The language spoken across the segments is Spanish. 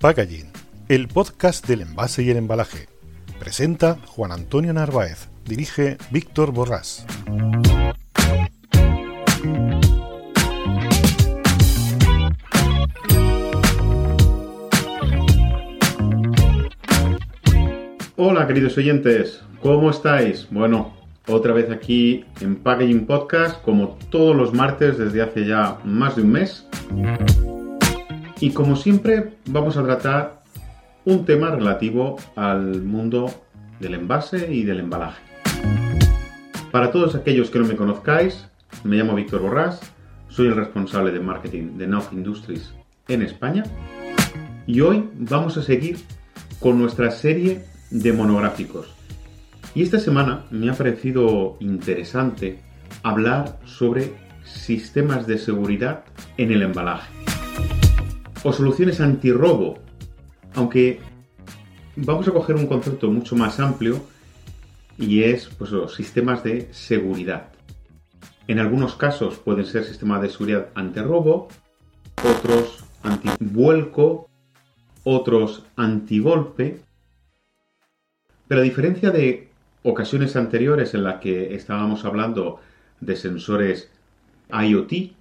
Packaging, el podcast del envase y el embalaje. Presenta Juan Antonio Narváez. Dirige Víctor Borrás. Hola queridos oyentes, ¿cómo estáis? Bueno, otra vez aquí en Packaging Podcast, como todos los martes desde hace ya más de un mes. Y como siempre vamos a tratar un tema relativo al mundo del envase y del embalaje. Para todos aquellos que no me conozcáis, me llamo Víctor Borrás, soy el responsable de marketing de Nauf Industries en España y hoy vamos a seguir con nuestra serie de monográficos. Y esta semana me ha parecido interesante hablar sobre sistemas de seguridad en el embalaje o soluciones antirrobo, aunque vamos a coger un concepto mucho más amplio y es pues, los sistemas de seguridad. En algunos casos pueden ser sistemas de seguridad antirrobo, otros antivuelco, otros antigolpe. Pero a diferencia de ocasiones anteriores en las que estábamos hablando de sensores IoT,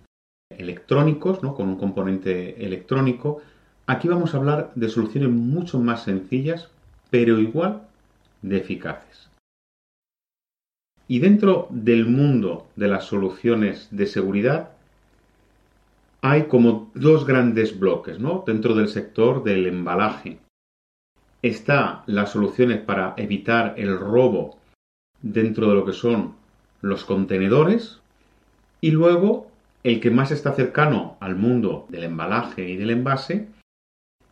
electrónicos, ¿no? con un componente electrónico. Aquí vamos a hablar de soluciones mucho más sencillas, pero igual de eficaces. Y dentro del mundo de las soluciones de seguridad hay como dos grandes bloques, ¿no? Dentro del sector del embalaje. Está las soluciones para evitar el robo dentro de lo que son los contenedores y luego el que más está cercano al mundo del embalaje y del envase,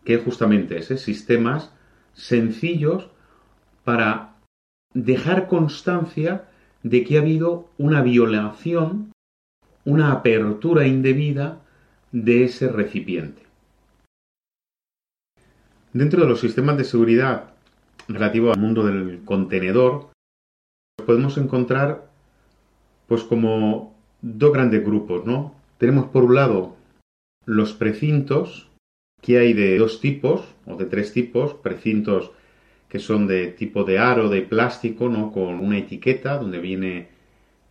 que es justamente ese, sistemas sencillos para dejar constancia de que ha habido una violación, una apertura indebida de ese recipiente. Dentro de los sistemas de seguridad relativo al mundo del contenedor, podemos encontrar pues como dos grandes grupos, ¿no? Tenemos por un lado los precintos, que hay de dos tipos, o de tres tipos, precintos que son de tipo de aro, de plástico, ¿no? Con una etiqueta donde viene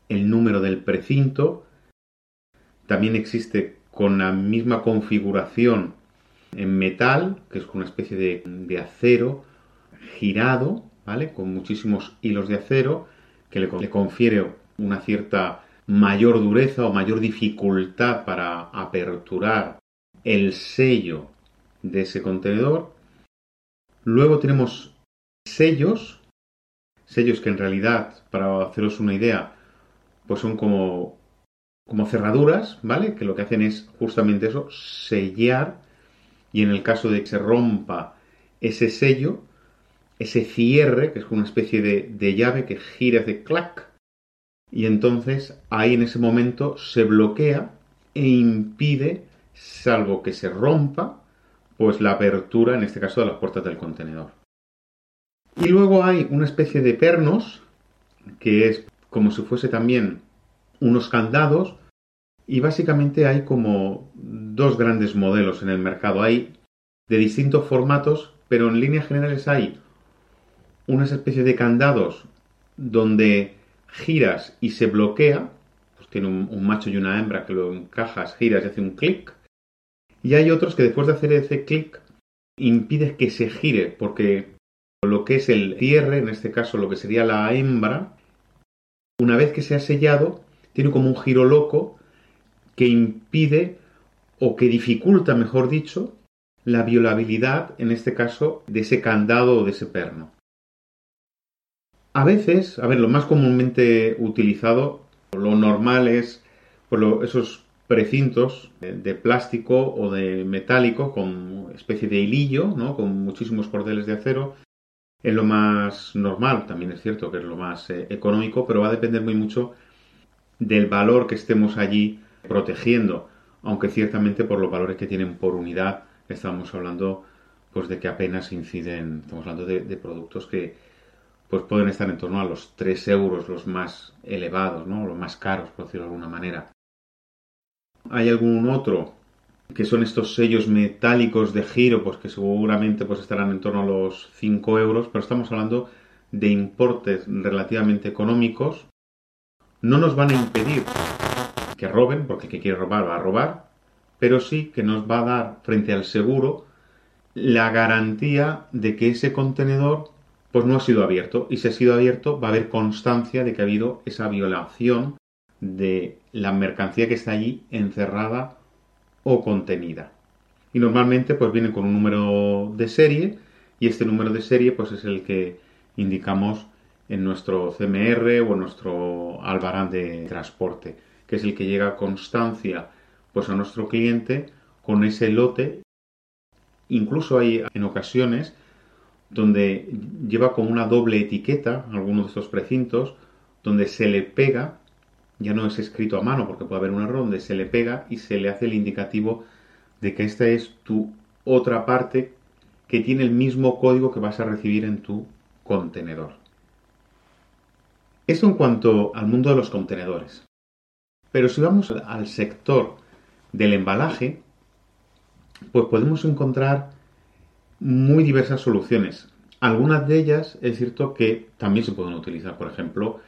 el número del precinto. También existe con la misma configuración en metal, que es una especie de, de acero girado, ¿vale? Con muchísimos hilos de acero, que le confiere una cierta mayor dureza o mayor dificultad para aperturar el sello de ese contenedor. Luego tenemos sellos, sellos que en realidad, para haceros una idea, pues son como, como cerraduras, ¿vale? Que lo que hacen es justamente eso, sellar y en el caso de que se rompa ese sello, ese cierre, que es una especie de, de llave que gira, hace clac, y entonces ahí en ese momento se bloquea e impide, salvo que se rompa, pues la apertura, en este caso, de las puertas del contenedor. Y luego hay una especie de pernos, que es como si fuese también unos candados, y básicamente hay como dos grandes modelos en el mercado. Hay de distintos formatos, pero en líneas generales hay unas especies de candados donde giras y se bloquea, pues tiene un, macho y una hembra que lo encajas, giras y hace un clic. Y hay otros que después de hacer ese clic impide que se gire porque lo que es el cierre, en este caso lo que sería la hembra, una vez que se ha sellado, tiene como un giro loco que impide o que dificulta, mejor dicho, la violabilidad, en este caso, de ese candado o de ese perno. A veces, a ver, lo más comúnmente utilizado, lo normal es por esos precintos de plástico o de metálico con especie de hilillo, ¿no? con muchísimos cordeles de acero. Es lo más normal, también es cierto que es lo más eh, económico, pero va a depender muy mucho del valor que estemos allí protegiendo, aunque ciertamente por los valores que tienen por unidad estamos hablando pues de que apenas inciden, estamos hablando de, productos que pues pueden estar en torno a los 3 euros los más elevados, ¿no? los más caros, por decirlo de alguna manera. Hay algún otro que son estos sellos metálicos de giro, pues que seguramente pues estarán en torno a los 5 euros, pero estamos hablando de importes relativamente económicos. No nos van a impedir que roben, porque el que quiere robar va a robar, pero sí que nos va a dar frente al seguro la garantía de que ese contenedor pues no ha sido abierto y si ha sido abierto va a haber constancia de que ha habido esa violación de la mercancía que está allí encerrada o contenida. Y normalmente pues viene con un número de serie y este número de serie pues es el que indicamos en nuestro CMR o en nuestro albarán de transporte, que es el que llega a constancia pues a nuestro cliente con ese lote. Incluso hay en ocasiones donde lleva como una doble etiqueta algunos de estos precintos, donde se le pega, ya no es escrito a mano porque puede haber un error, donde se le pega y se le hace el indicativo de que esta es tu otra parte que tiene el mismo código que vas a recibir en tu contenedor. Eso en cuanto al mundo de los contenedores. Pero si vamos al sector del embalaje, pues podemos encontrar muy diversas soluciones. Algunas de ellas es cierto que también se pueden utilizar, por ejemplo,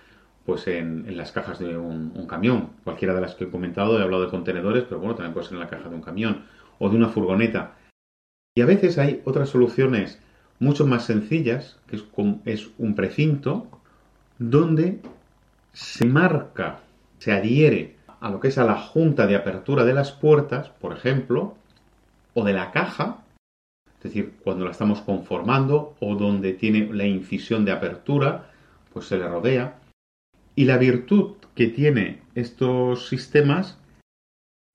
pues en, las cajas de un, camión. Cualquiera de las que he comentado, he hablado de contenedores, pero bueno, también puede ser en la caja de un camión o de una furgoneta. Y a veces hay otras soluciones mucho más sencillas, que es, es un precinto, donde se marca, se adhiere a lo que es a la junta de apertura de las puertas, por ejemplo, o de la caja, es decir, cuando la estamos conformando o donde tiene la incisión de apertura, pues se le rodea. Y la virtud que tiene estos sistemas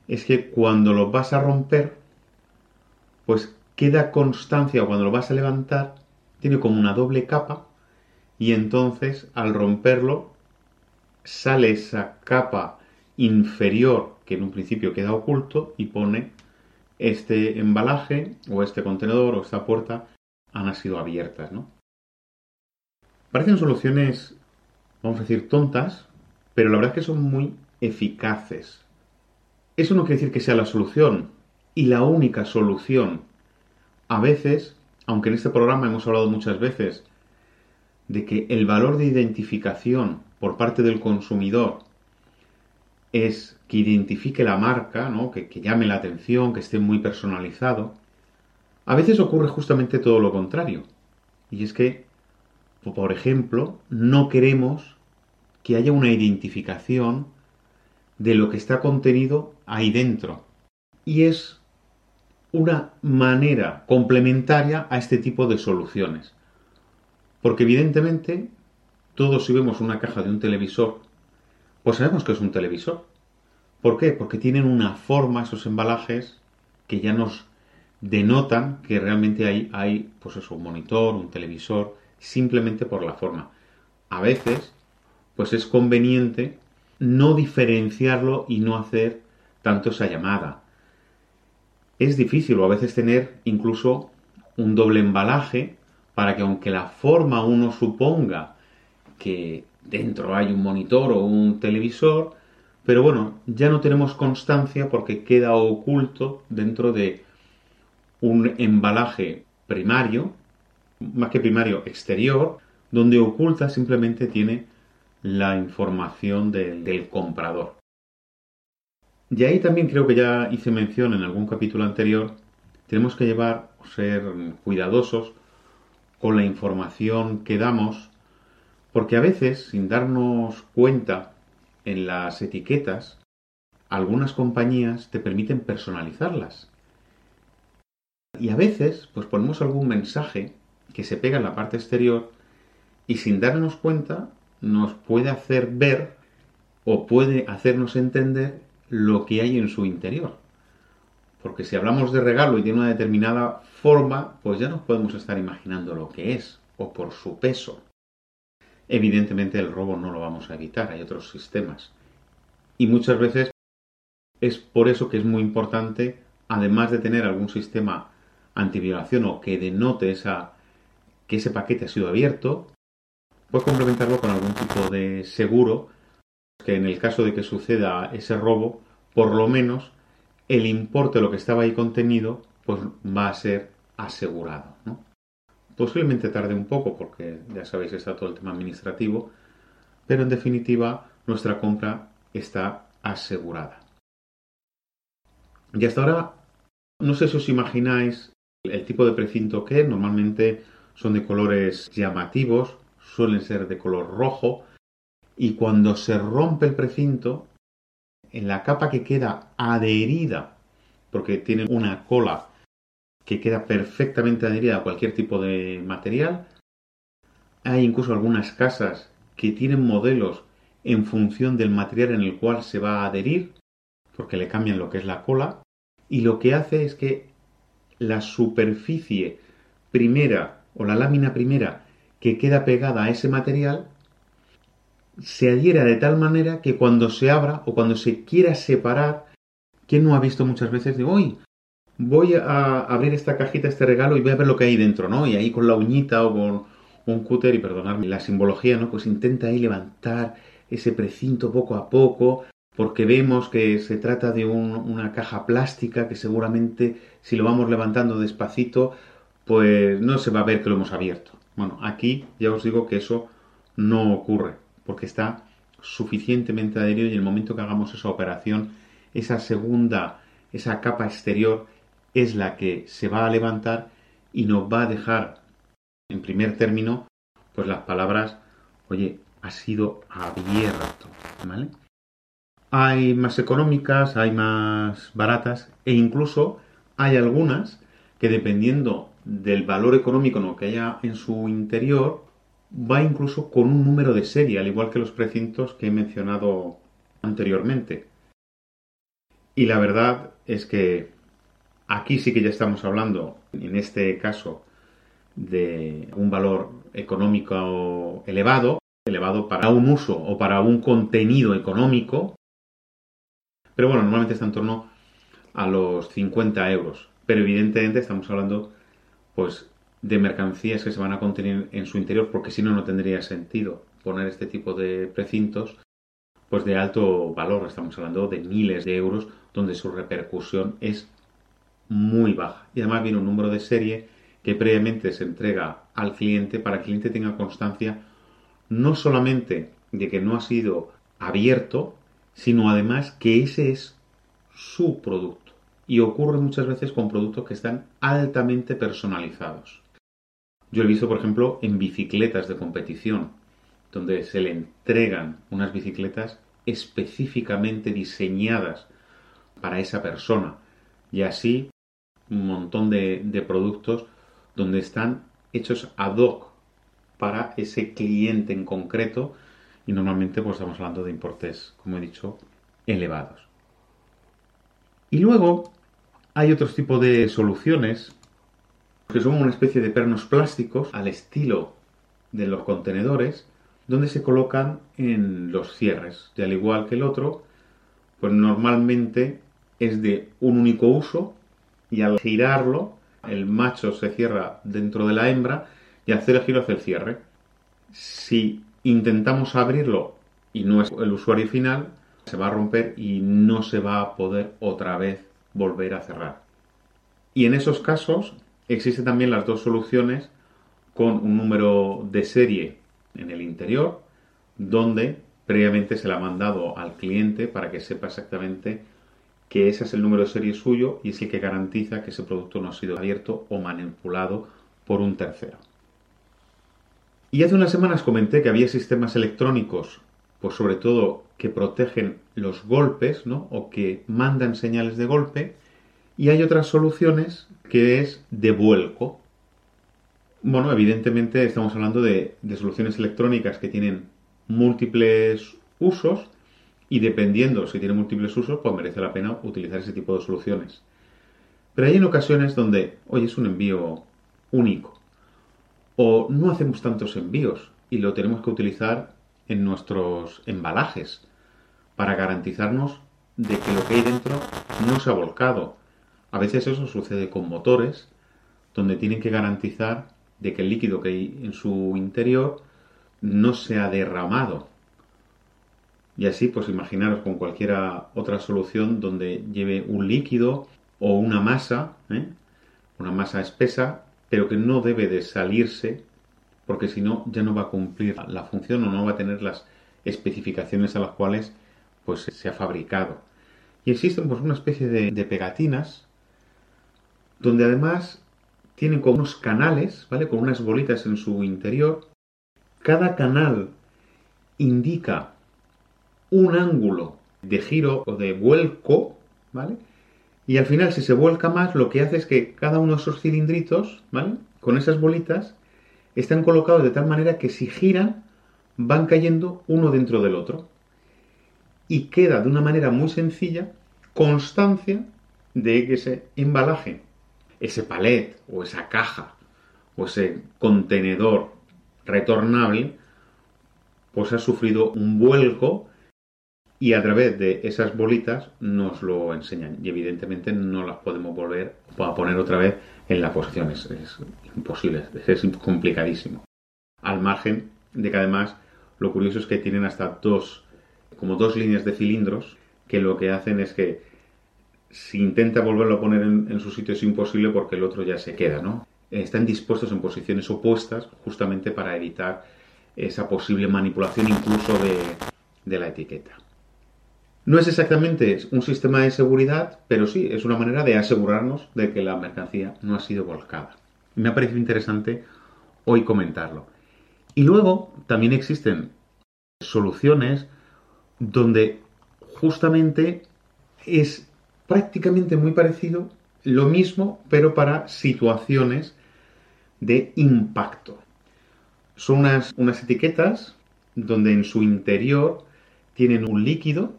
es que cuando lo vas a romper, pues queda constancia, cuando lo vas a levantar, tiene como una doble capa y entonces al romperlo sale esa capa inferior que en un principio queda oculto y pone este embalaje o este contenedor o esta puerta han sido abiertas, ¿no? Parecen soluciones, vamos a decir, tontas, pero la verdad es que son muy eficaces. Eso no quiere decir que sea la solución y la única solución. A veces, aunque en este programa hemos hablado muchas veces de que el valor de identificación por parte del consumidor es que identifique la marca, ¿no? que, que llame la atención, que esté muy personalizado. A veces ocurre justamente todo lo contrario. Y es que, por ejemplo, no queremos que haya una identificación de lo que está contenido ahí dentro. Y es una manera complementaria a este tipo de soluciones. Porque evidentemente, todos si vemos una caja de un televisor pues sabemos que es un televisor. ¿Por qué? Porque tienen una forma esos embalajes que ya nos denotan que realmente hay, hay pues eso, un monitor, un televisor, simplemente por la forma. A veces, pues es conveniente no diferenciarlo y no hacer tanto esa llamada. Es difícil o a veces tener incluso un doble embalaje para que aunque la forma uno suponga que dentro hay un monitor o un televisor, pero bueno, ya no tenemos constancia porque queda oculto dentro de un embalaje primario, más que primario, exterior, donde oculta simplemente tiene la información del comprador. Y ahí también creo que ya hice mención en algún capítulo anterior, tenemos que llevar, ser cuidadosos con la información que damos porque a veces, sin darnos cuenta en las etiquetas, algunas compañías te permiten personalizarlas. Y a veces, pues ponemos algún mensaje que se pega en la parte exterior y sin darnos cuenta nos puede hacer ver o puede hacernos entender lo que hay en su interior. Porque si hablamos de regalo y tiene una determinada forma, pues ya nos podemos estar imaginando lo que es, o por su peso. Evidentemente el robo no lo vamos a evitar, hay otros sistemas. Y muchas veces es por eso que es muy importante, además de tener algún sistema antiviolación o que denote esa, que ese paquete ha sido abierto, pues complementarlo con algún tipo de seguro que en el caso de que suceda ese robo, por lo menos el importe de lo que estaba ahí contenido, pues va a ser asegurado. Posiblemente tarde un poco porque ya sabéis está todo el tema administrativo, pero en definitiva nuestra compra está asegurada. Y hasta ahora, no sé si os imagináis el tipo de precinto que normalmente son de colores llamativos, suelen ser de color rojo, y cuando se rompe el precinto, en la capa que queda adherida, porque tiene una cola que queda perfectamente adherida a cualquier tipo de material, hay incluso algunas casas que tienen modelos en función del material en el cual se va a adherir, porque le cambian lo que es la cola, y lo que hace es que la superficie primera o la lámina primera que queda pegada a ese material se adhiera de tal manera que cuando se abra o cuando se quiera separar, ¿quién no ha visto muchas veces de hoy? Voy a abrir esta cajita, este regalo y voy a ver lo que hay dentro, ¿no? Y ahí con la uñita o con un cúter y perdonadme la simbología, ¿no? Pues intenta ahí levantar ese precinto poco a poco, porque vemos que se trata de una caja plástica que seguramente si lo vamos levantando despacito, pues no se va a ver que lo hemos abierto. Bueno, aquí ya os digo que eso no ocurre porque está suficientemente adherido y en el momento que hagamos esa operación, esa segunda, esa capa exterior es la que se va a levantar y nos va a dejar en primer término pues las palabras, oye, ha sido abierto, ¿vale? Hay más económicas, hay más baratas e incluso hay algunas que dependiendo del valor económico que haya en su interior, va incluso con un número de serie, al igual que los precintos que he mencionado anteriormente. Y la verdad es que aquí sí que ya estamos hablando, en este caso, de un valor económico elevado, elevado para un uso o para un contenido económico, pero bueno, normalmente está en torno a los 50 euros. Pero evidentemente estamos hablando pues de mercancías que se van a contener en su interior, porque si no, no tendría sentido poner este tipo de precintos, pues de alto valor, estamos hablando de miles de euros, donde su repercusión es muy baja. Y además viene un número de serie que previamente se entrega al cliente para que el cliente tenga constancia no solamente de que no ha sido abierto, sino además que ese es su producto. Y ocurre muchas veces con productos que están altamente personalizados. Yo he visto, por ejemplo, en bicicletas de competición, donde se le entregan unas bicicletas específicamente diseñadas para esa persona. Y así un montón de, productos donde están hechos ad hoc para ese cliente en concreto y normalmente pues estamos hablando de importes, como he dicho, elevados. Y luego hay otros tipos de soluciones que son una especie de pernos plásticos al estilo de los contenedores, donde se colocan en los cierres. Y al igual que el otro, pues normalmente es de un único uso y al girarlo, el macho se cierra dentro de la hembra y hacer el giro hace el cierre. Si intentamos abrirlo y no es el usuario final, se va a romper y no se va a poder otra vez volver a cerrar. Y en esos casos Existen también las dos soluciones con un número de serie en el interior, donde previamente se le ha mandado al cliente para que sepa exactamente que ese es el número de serie suyo y es el que garantiza que ese producto no ha sido abierto o manipulado por un tercero. Y hace unas semanas comenté que había sistemas electrónicos, pues sobre todo que protegen los golpes, ¿no? O que mandan señales de golpe, Y hay otras soluciones que es de vuelco. Bueno, evidentemente estamos hablando de, de soluciones electrónicas que tienen múltiples usos y dependiendo si tiene múltiples usos, pues merece la pena utilizar ese tipo de soluciones. Pero hay en ocasiones donde, oye, es un envío único. O no hacemos tantos envíos y lo tenemos que utilizar en nuestros embalajes para garantizarnos de que lo que hay dentro no se ha volcado. A veces eso sucede con motores, donde tienen que garantizar de que el líquido que hay en su interior no se ha derramado. Y así, pues imaginaros con cualquiera otra solución donde lleve un líquido o una masa, ¿eh? una masa espesa, pero que no debe de salirse porque si no ya no va a cumplir la función o no va a tener las especificaciones a las cuales pues se ha fabricado. Y existen pues una especie de, de pegatinas donde además tienen como unos canales, ¿vale? Con unas bolitas en su interior. Cada canal indica un ángulo de giro o de vuelco, ¿vale? Y al final, si se vuelca más, lo que hace es que cada uno de esos cilindritos, ¿vale? Con esas bolitas, están colocados de tal manera que si giran, van cayendo uno dentro del otro. Y queda de una manera muy sencilla constancia de que ese embalaje, ese palet o esa caja o ese contenedor retornable, pues ha sufrido un vuelco y a través de esas bolitas nos lo enseñan y evidentemente no las podemos volver a poner otra vez en la posición, es, imposible, es complicadísimo. Al margen de que además lo curioso es que tienen hasta dos, como dos líneas de cilindros que lo que hacen es que si intenta volverlo a poner en, su sitio es imposible porque el otro ya se queda, ¿no? Están dispuestos en posiciones opuestas justamente para evitar esa posible manipulación incluso de la etiqueta. No es exactamente un sistema de seguridad, pero sí es una manera de asegurarnos de que la mercancía no ha sido volcada. Me ha parecido interesante hoy comentarlo. Y luego también existen soluciones donde justamente es prácticamente muy parecido lo mismo, pero para situaciones de impacto. Son unas, unas etiquetas donde en su interior tienen un líquido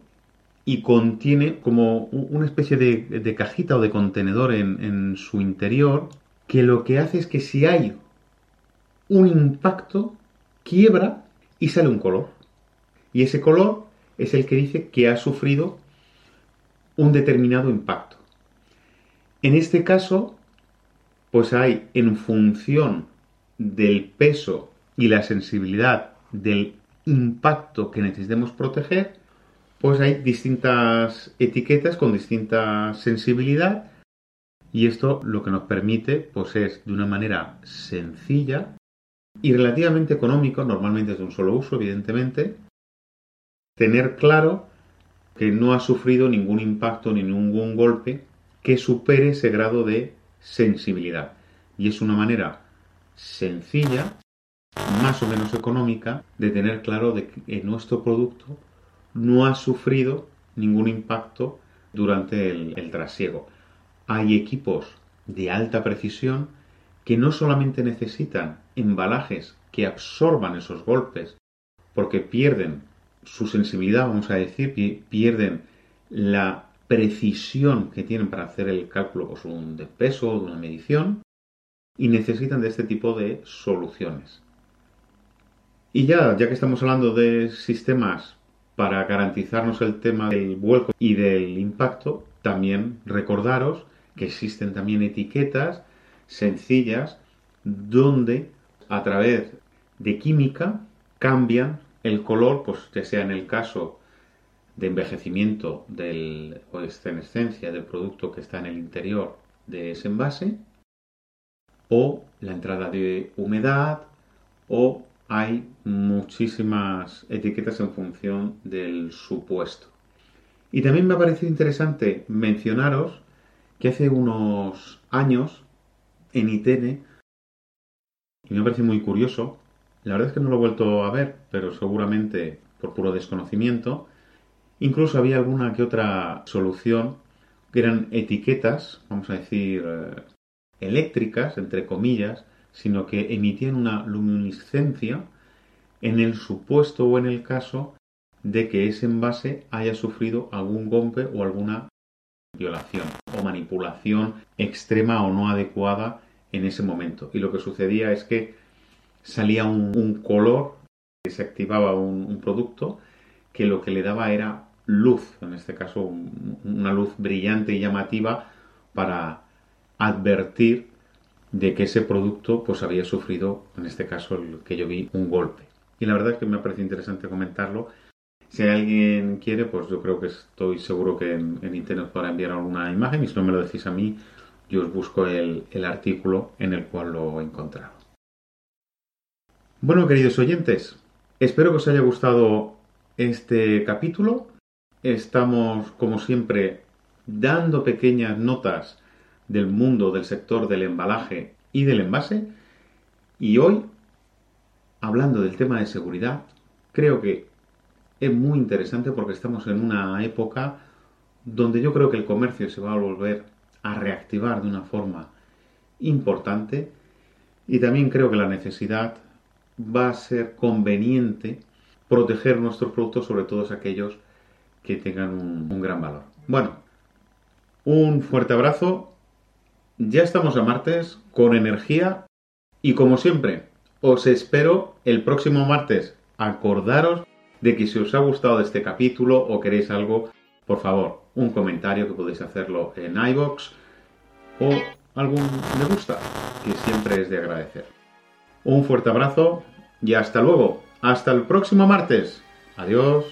y contiene como una especie de, cajita o de contenedor en, su interior que lo que hace es que si hay un impacto, quiebra y sale un color. Y ese color es el que dice que ha sufrido un determinado impacto. En este caso, pues hay en función del peso y la sensibilidad del impacto que necesitemos proteger, pues hay distintas etiquetas con distinta sensibilidad y esto lo que nos permite pues es de una manera sencilla y relativamente económico, normalmente es de un solo uso evidentemente, tener claro que no ha sufrido ningún impacto ni ningún golpe que supere ese grado de sensibilidad. Y es una manera sencilla, más o menos económica, de tener claro de que nuestro producto no ha sufrido ningún impacto durante el, trasiego. Hay equipos de alta precisión que no solamente necesitan embalajes que absorban esos golpes, porque pierden su sensibilidad, vamos a decir, pierden la precisión que tienen para hacer el cálculo pues, de peso o de una medición, y necesitan de este tipo de soluciones. Y ya, ya que estamos hablando de sistemas para garantizarnos el tema del vuelco y del impacto, también recordaros que existen también etiquetas sencillas donde a través de química cambian el color, pues ya sea en el caso de envejecimiento del, o de del producto que está en el interior de ese envase, o la entrada de humedad, o hay muchísimas etiquetas en función del supuesto. Y también me ha parecido interesante mencionaros que hace unos años en ITN, y me ha parecido muy curioso, la verdad es que no lo he vuelto a ver, pero seguramente por puro desconocimiento, incluso había alguna que otra solución eran etiquetas, vamos a decir, eh, eléctricas, entre comillas, sino que emitían una luminiscencia en el supuesto o en el caso de que ese envase haya sufrido algún golpe o alguna violación o manipulación extrema o no adecuada en ese momento. Y lo que sucedía es que salía un, color, que se activaba un, producto que lo que le daba era luz, en este caso una luz brillante y llamativa para advertir de que ese producto pues había sufrido, en este caso el que yo vi, un golpe. Y la verdad es que me parece interesante comentarlo. Si alguien quiere, pues yo creo que estoy seguro que en, internet podrá enviar alguna imagen y si no me lo decís a mí, yo os busco el, el artículo en el cual lo he encontrado. Bueno, queridos oyentes, espero que os haya gustado este capítulo. Estamos, como siempre, dando pequeñas notas del mundo del sector del embalaje y del envase. Y hoy hablando del tema de seguridad, creo que es muy interesante porque estamos en una época donde yo creo que el comercio se va a volver a reactivar de una forma importante y también creo que la necesidad va a ser conveniente proteger nuestros productos, sobre todo aquellos que tengan un, un gran valor. Bueno, un fuerte abrazo. Ya estamos a martes con energía y como siempre, os espero el próximo martes. Acordaros de que si os ha gustado este capítulo o queréis algo, por favor, un comentario que podéis hacerlo en iBox o algún me gusta, que siempre es de agradecer. Un fuerte abrazo y hasta luego. Hasta el próximo martes. Adiós.